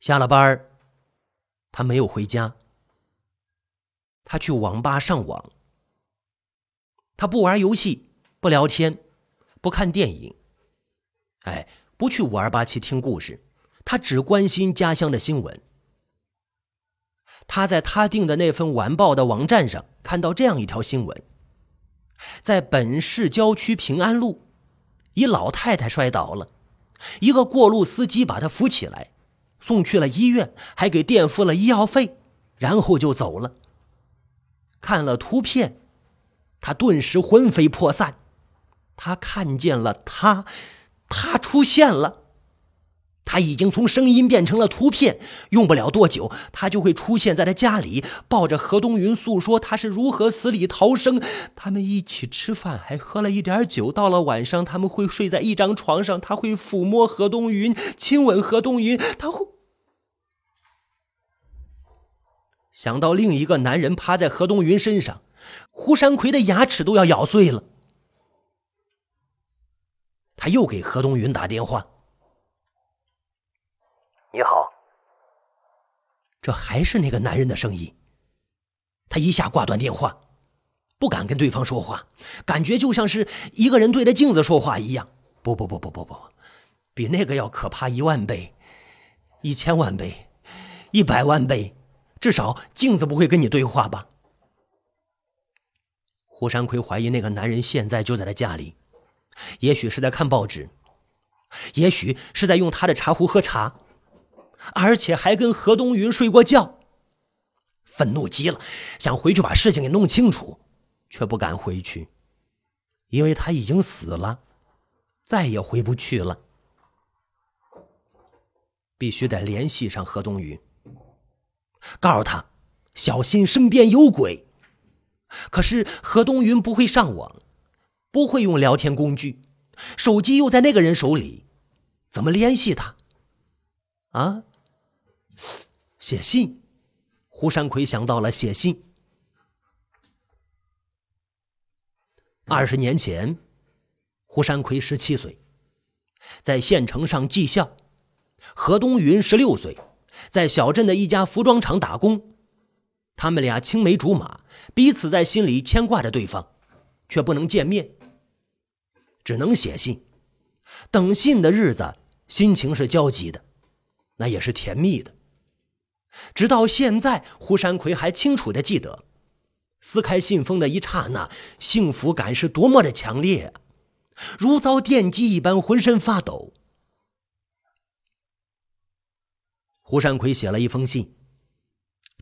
下了班，他没有回家，他去网吧上网。他不玩游戏，不聊天，不看电影，哎，不去五二八七听故事，他只关心家乡的新闻。他在他订的那份晚报的网站上看到这样一条新闻：在本市郊区平安路，一老太太摔倒了，一个过路司机把她扶起来，送去了医院，还给垫付了医药费，然后就走了。看了图片。他顿时魂飞魄散，他看见了他，他出现了，他已经从声音变成了图片，用不了多久，他就会出现在他家里，抱着何东云诉说他是如何死里逃生。他们一起吃饭，还喝了一点酒。到了晚上，他们会睡在一张床上，他会抚摸何东云，亲吻何东云，他会想到另一个男人趴在何东云身上。胡山魁的牙齿都要咬碎了，他又给何东云打电话。你好，这还是那个男人的声音。他一下挂断电话，不敢跟对方说话，感觉就像是一个人对着镜子说话一样。不不不不不不，比那个要可怕一万倍、一千万倍、一百万倍，至少镜子不会跟你对话吧？胡山魁怀疑那个男人现在就在他家里，也许是在看报纸，也许是在用他的茶壶喝茶，而且还跟何东云睡过觉。愤怒极了，想回去把事情给弄清楚，却不敢回去，因为他已经死了，再也回不去了。必须得联系上何东云，告诉他小心身边有鬼。可是何东云不会上网，不会用聊天工具，手机又在那个人手里，怎么联系他？啊？写信。胡山魁想到了写信。二十年前，胡山魁十七岁，在县城上技校；何东云十六岁，在小镇的一家服装厂打工。他们俩青梅竹马，彼此在心里牵挂着对方，却不能见面，只能写信。等信的日子，心情是焦急的，那也是甜蜜的。直到现在，胡山奎还清楚的记得，撕开信封的一刹那，幸福感是多么的强烈，如遭电击一般，浑身发抖。胡山奎写了一封信，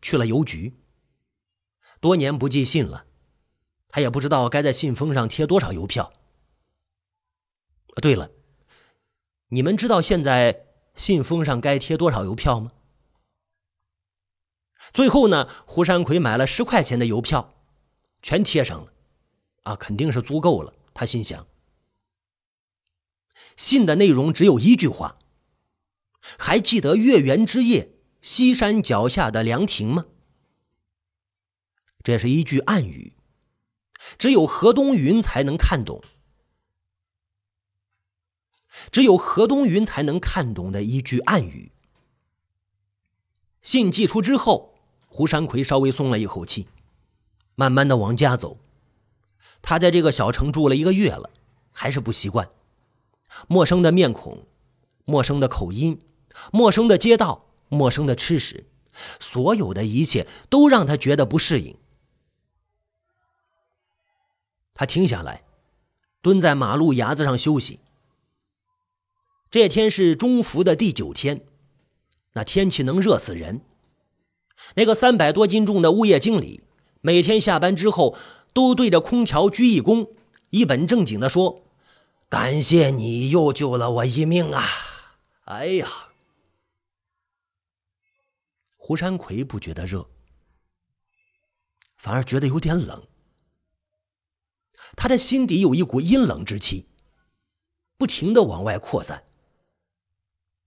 去了邮局。多年不寄信了，他也不知道该在信封上贴多少邮票。对了，你们知道现在信封上该贴多少邮票吗？最后呢，胡山魁买了十块钱的邮票，全贴上了，啊，肯定是足够了。他心想，信的内容只有一句话：还记得月圆之夜西山脚下的凉亭吗？这是一句暗语，只有何东云才能看懂，只有何东云才能看懂的一句暗语。信寄出之后，胡山魁稍微松了一口气，慢慢的往家走。他在这个小城住了一个月了，还是不习惯，陌生的面孔，陌生的口音，陌生的街道，陌生的吃食，所有的一切都让他觉得不适应。他停下来，蹲在马路牙子上休息。这天是中伏的第九天，那天气能热死人。那个三百多斤重的物业经理，每天下班之后都对着空调鞠一躬，一本正经的说：“感谢你又救了我一命啊！”哎呀，胡山魁不觉得热，反而觉得有点冷。他的心底有一股阴冷之气，不停的往外扩散，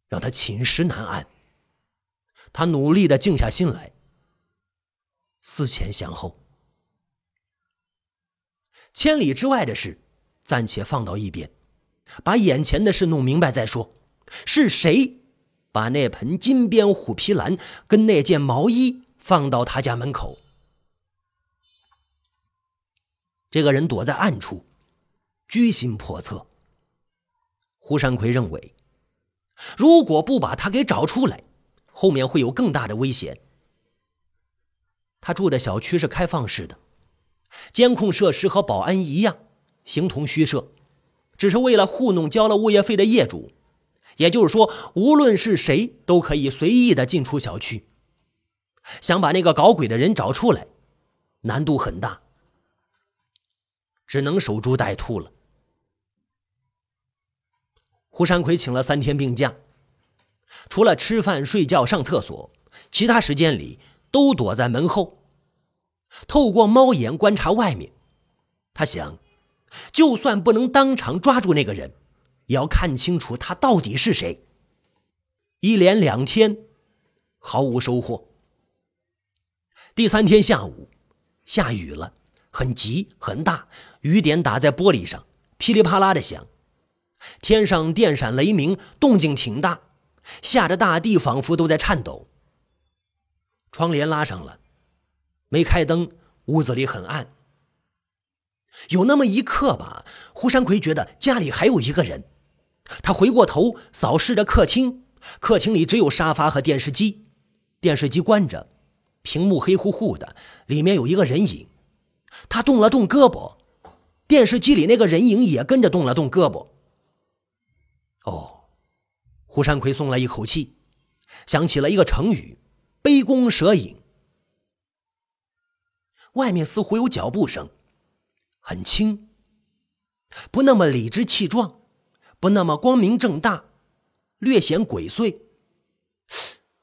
让他寝食难安。他努力的静下心来，思前想后，千里之外的事暂且放到一边，把眼前的事弄明白再说。是谁把那盆金边虎皮兰跟那件毛衣放到他家门口。这个人躲在暗处，居心叵测。胡山魁认为，如果不把他给找出来，后面会有更大的危险。他住的小区是开放式的，监控设施和保安一样，形同虚设，只是为了糊弄交了物业费的业主。也就是说，无论是谁都可以随意的进出小区。想把那个搞鬼的人找出来，难度很大，只能守株待兔了。胡山魁请了三天病假，除了吃饭、睡觉、上厕所，其他时间里。都躲在门后，透过猫眼观察外面。他想，就算不能当场抓住那个人，也要看清楚他到底是谁。一连两天，毫无收获。第三天下午，下雨了，很急很大，雨点打在玻璃上，噼里啪啦的响。天上电闪雷鸣，动静挺大，吓得大地仿佛都在颤抖。窗帘拉上了，没开灯，屋子里很暗。有那么一刻吧，胡山魁觉得家里还有一个人。他回过头扫视着客厅，客厅里只有沙发和电视机，电视机关着，屏幕黑乎乎的，里面有一个人影。他动了动胳膊，电视机里那个人影也跟着动了动胳膊。哦，胡山魁松了一口气，想起了一个成语。杯弓蛇影，外面似乎有脚步声，很轻，不那么理直气壮，不那么光明正大，略显鬼祟。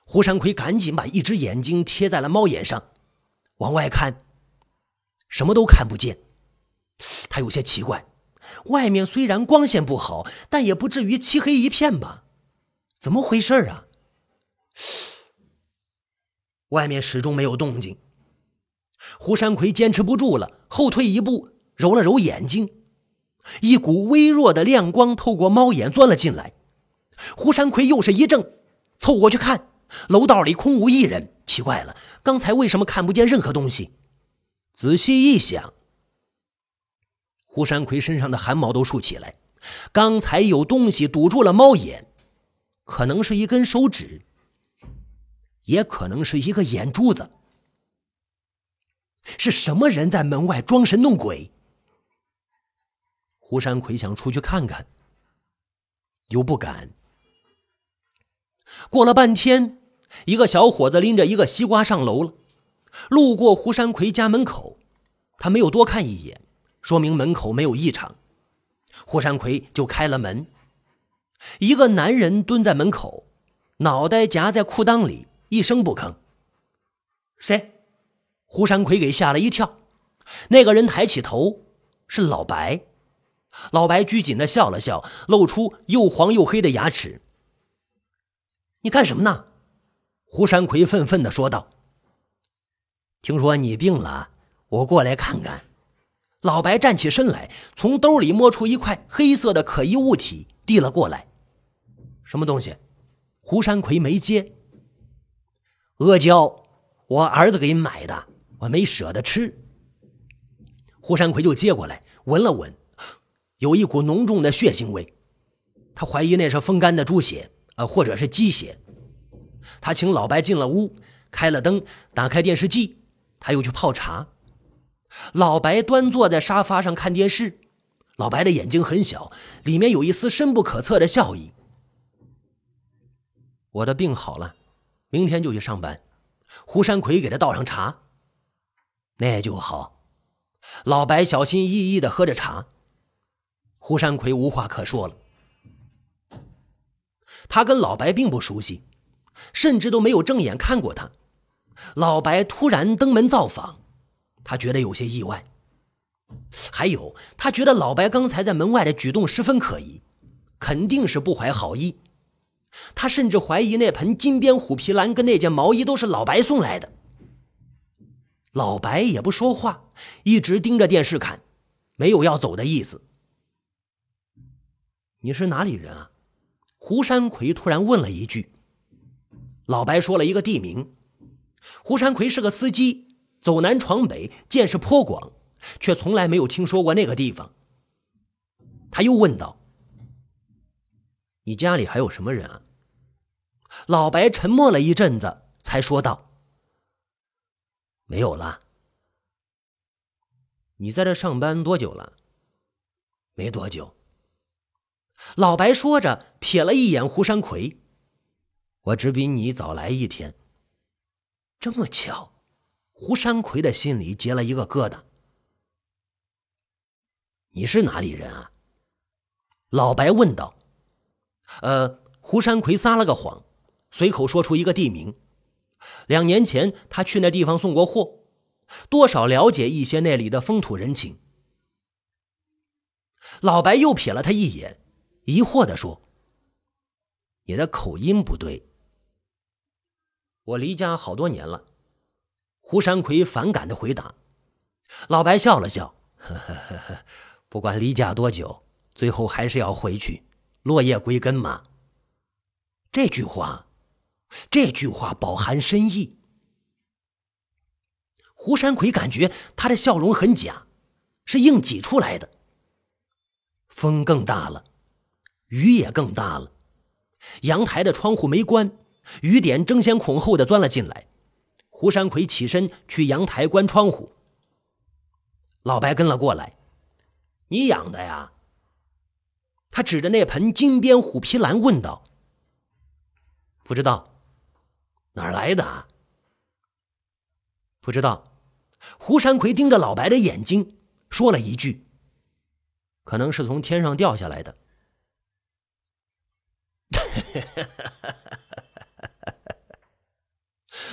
胡山魁赶紧把一只眼睛贴在了猫眼上，往外看，什么都看不见。他有些奇怪，外面虽然光线不好，但也不至于漆黑一片吧？怎么回事啊？外面始终没有动静，胡山魁坚持不住了，后退一步，揉了揉眼睛，一股微弱的亮光透过猫眼钻了进来。胡山魁又是一怔，凑过去看，楼道里空无一人。奇怪了，刚才为什么看不见任何东西？仔细一想，胡山魁身上的汗毛都竖起来。刚才有东西堵住了猫眼，可能是一根手指。也可能是一个眼珠子。是什么人在门外装神弄鬼？胡山魁想出去看看，又不敢。过了半天，一个小伙子拎着一个西瓜上楼了，路过胡山魁家门口，他没有多看一眼，说明门口没有异常。胡山魁就开了门，一个男人蹲在门口，脑袋夹在裤裆里。一声不吭。谁？胡山魁给吓了一跳。那个人抬起头，是老白。老白拘谨的笑了笑，露出又黄又黑的牙齿。你干什么呢？胡山魁愤愤的说道。听说你病了，我过来看看。老白站起身来，从兜里摸出一块黑色的可疑物体，递了过来。什么东西？胡山魁没接。阿胶，我儿子给你买的，我没舍得吃。胡山魁就接过来闻了闻，有一股浓重的血腥味，他怀疑那是风干的猪血，呃，或者是鸡血。他请老白进了屋，开了灯，打开电视机，他又去泡茶。老白端坐在沙发上看电视，老白的眼睛很小，里面有一丝深不可测的笑意。我的病好了。明天就去上班。胡山魁给他倒上茶，那就好。老白小心翼翼的喝着茶。胡山魁无话可说了。他跟老白并不熟悉，甚至都没有正眼看过他。老白突然登门造访，他觉得有些意外。还有，他觉得老白刚才在门外的举动十分可疑，肯定是不怀好意。他甚至怀疑那盆金边虎皮兰跟那件毛衣都是老白送来的。老白也不说话，一直盯着电视看，没有要走的意思。你是哪里人啊？胡山魁突然问了一句。老白说了一个地名。胡山魁是个司机，走南闯北，见识颇广，却从来没有听说过那个地方。他又问道：“你家里还有什么人啊？”老白沉默了一阵子，才说道：“没有了。”你在这上班多久了？没多久。老白说着，瞥了一眼胡山魁：“我只比你早来一天。”这么巧，胡山魁的心里结了一个疙瘩。你是哪里人啊？老白问道。呃，胡山魁撒了个谎，随口说出一个地名。两年前他去那地方送过货，多少了解一些那里的风土人情。老白又瞥了他一眼，疑惑的说：“你的口音不对。”我离家好多年了，胡山魁反感的回答。老白笑了笑，呵呵呵呵，不管离家多久，最后还是要回去，落叶归根嘛。这句话，这句话饱含深意。胡山魁感觉他的笑容很假，是硬挤出来的。风更大了，雨也更大了，阳台的窗户没关。雨点争先恐后的钻了进来，胡山魁起身去阳台关窗户。老白跟了过来，你养的呀？他指着那盆金边虎皮兰问道：“不知道，哪儿来的？”不知道。胡山魁盯着老白的眼睛，说了一句：“可能是从天上掉下来的。”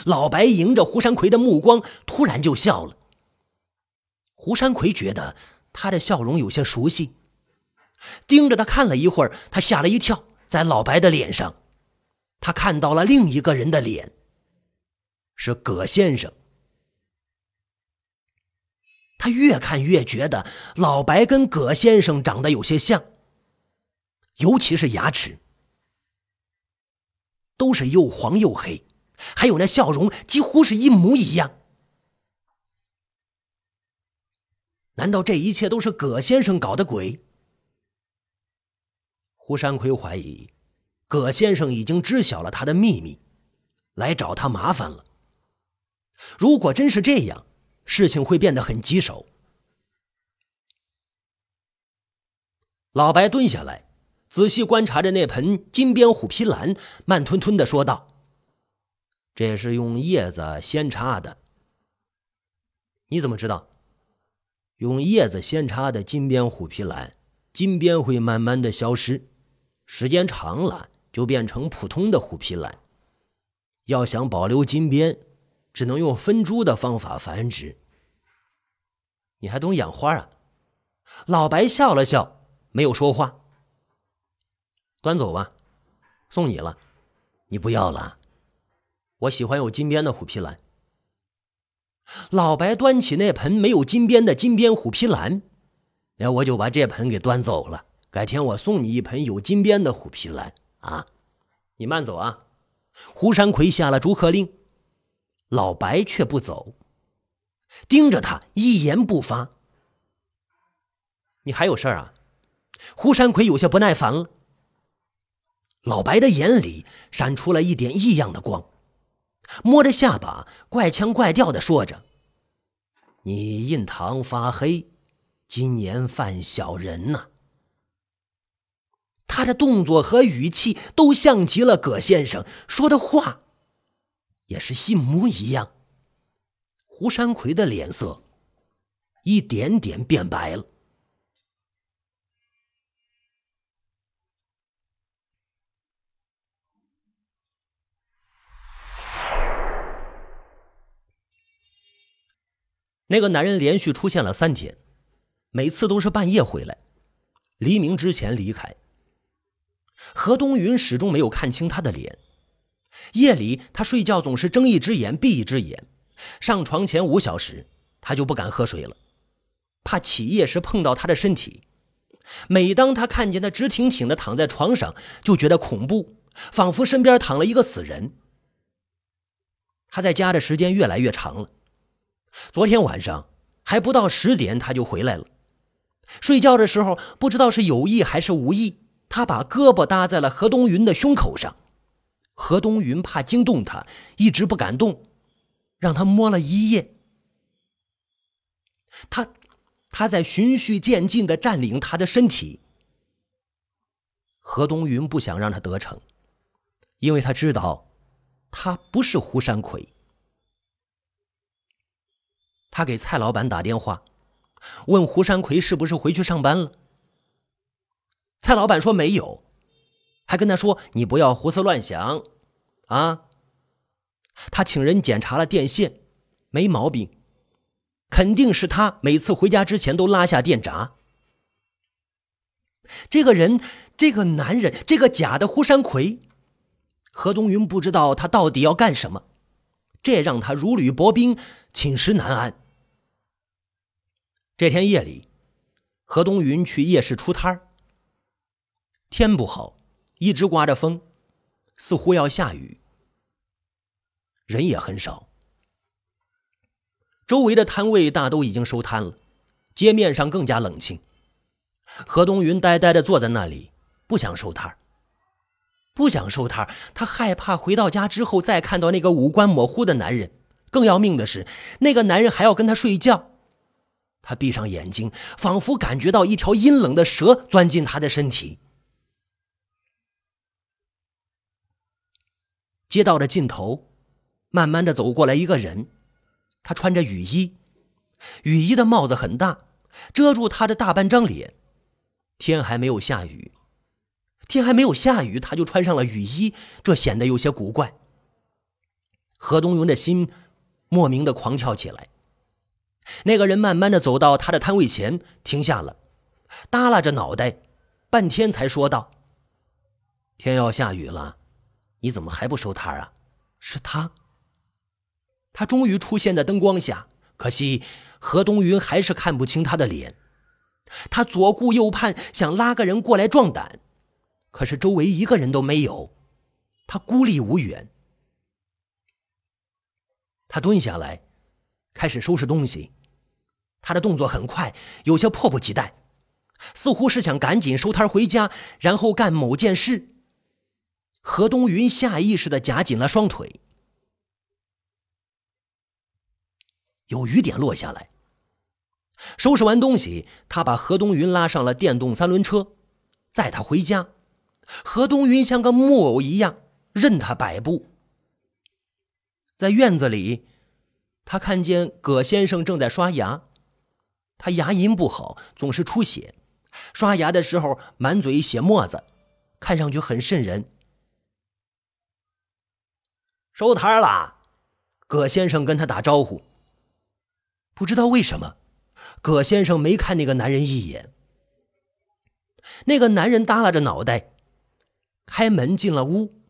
老白迎着胡山魁的目光，突然就笑了。胡山魁觉得他的笑容有些熟悉，盯着他看了一会儿，他吓了一跳，在老白的脸上，他看到了另一个人的脸，是葛先生。他越看越觉得老白跟葛先生长得有些像，尤其是牙齿，都是又黄又黑。还有那笑容，几乎是一模一样。难道这一切都是葛先生搞的鬼？胡山魁怀疑，葛先生已经知晓了他的秘密，来找他麻烦了。如果真是这样，事情会变得很棘手。老白蹲下来，仔细观察着那盆金边虎皮兰，慢吞吞的说道。这是用叶子扦插的，你怎么知道？用叶子扦插的金边虎皮兰，金边会慢慢的消失，时间长了就变成普通的虎皮兰。要想保留金边，只能用分株的方法繁殖。你还懂养花啊？老白笑了笑，没有说话。端走吧，送你了，你不要了。我喜欢有金边的虎皮兰。老白端起那盆没有金边的金边虎皮兰，那我就把这盆给端走了。改天我送你一盆有金边的虎皮兰啊！你慢走啊！胡山魁下了逐客令，老白却不走，盯着他一言不发。你还有事儿啊？胡山魁有些不耐烦了。老白的眼里闪出了一点异样的光。摸着下巴，怪腔怪调的说着：“你印堂发黑，今年犯小人呐。”他的动作和语气都像极了葛先生说的话，也是一模一样。胡山魁的脸色一点点变白了。那个男人连续出现了三天，每次都是半夜回来，黎明之前离开。何东云始终没有看清他的脸。夜里他睡觉总是睁一只眼闭一只眼，上床前五小时他就不敢喝水了，怕起夜时碰到他的身体。每当他看见他直挺挺的躺在床上，就觉得恐怖，仿佛身边躺了一个死人。他在家的时间越来越长了。昨天晚上还不到十点，他就回来了。睡觉的时候，不知道是有意还是无意，他把胳膊搭在了何东云的胸口上。何东云怕惊动他，一直不敢动，让他摸了一夜。他，他在循序渐进的占领他的身体。何东云不想让他得逞，因为他知道，他不是胡山魁。他给蔡老板打电话，问胡山魁是不是回去上班了。蔡老板说没有，还跟他说：“你不要胡思乱想，啊。”他请人检查了电线，没毛病，肯定是他每次回家之前都拉下电闸。这个人，这个男人，这个假的胡山魁，何东云不知道他到底要干什么，这让他如履薄冰，寝食难安。这天夜里，何东云去夜市出摊儿。天不好，一直刮着风，似乎要下雨。人也很少，周围的摊位大都已经收摊了，街面上更加冷清。何东云呆呆的坐在那里，不想收摊儿，不想收摊儿。他害怕回到家之后再看到那个五官模糊的男人，更要命的是，那个男人还要跟他睡觉。他闭上眼睛，仿佛感觉到一条阴冷的蛇钻进他的身体。街道的尽头，慢慢的走过来一个人，他穿着雨衣，雨衣的帽子很大，遮住他的大半张脸。天还没有下雨，天还没有下雨，他就穿上了雨衣，这显得有些古怪。何东云的心莫名的狂跳起来。那个人慢慢的走到他的摊位前，停下了，耷拉着脑袋，半天才说道：“天要下雨了，你怎么还不收摊啊？”是他。他终于出现在灯光下，可惜何东云还是看不清他的脸。他左顾右盼，想拉个人过来壮胆，可是周围一个人都没有，他孤立无援。他蹲下来。开始收拾东西，他的动作很快，有些迫不及待，似乎是想赶紧收摊回家，然后干某件事。何东云下意识的夹紧了双腿。有雨点落下来，收拾完东西，他把何东云拉上了电动三轮车，载他回家。何东云像个木偶一样，任他摆布，在院子里。他看见葛先生正在刷牙，他牙龈不好，总是出血，刷牙的时候满嘴血沫子，看上去很瘆人。收摊了，葛先生跟他打招呼。不知道为什么，葛先生没看那个男人一眼。那个男人耷拉着脑袋，开门进了屋。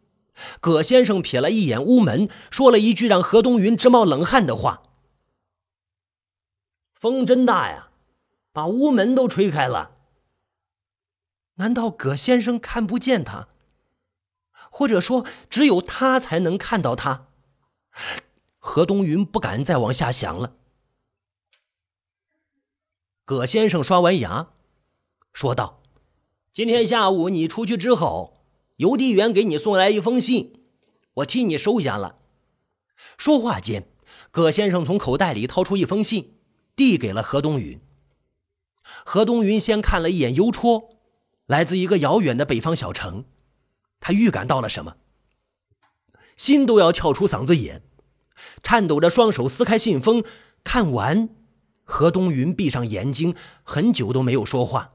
葛先生瞥了一眼屋门，说了一句让何东云直冒冷汗的话：“风真大呀，把屋门都吹开了。”难道葛先生看不见他？或者说，只有他才能看到他？何东云不敢再往下想了。葛先生刷完牙，说道：“今天下午你出去之后。”邮递员给你送来一封信，我替你收下了。说话间，葛先生从口袋里掏出一封信，递给了何东云。何东云先看了一眼邮戳，来自一个遥远的北方小城。他预感到了什么，心都要跳出嗓子眼，颤抖着双手撕开信封，看完，何东云闭上眼睛，很久都没有说话。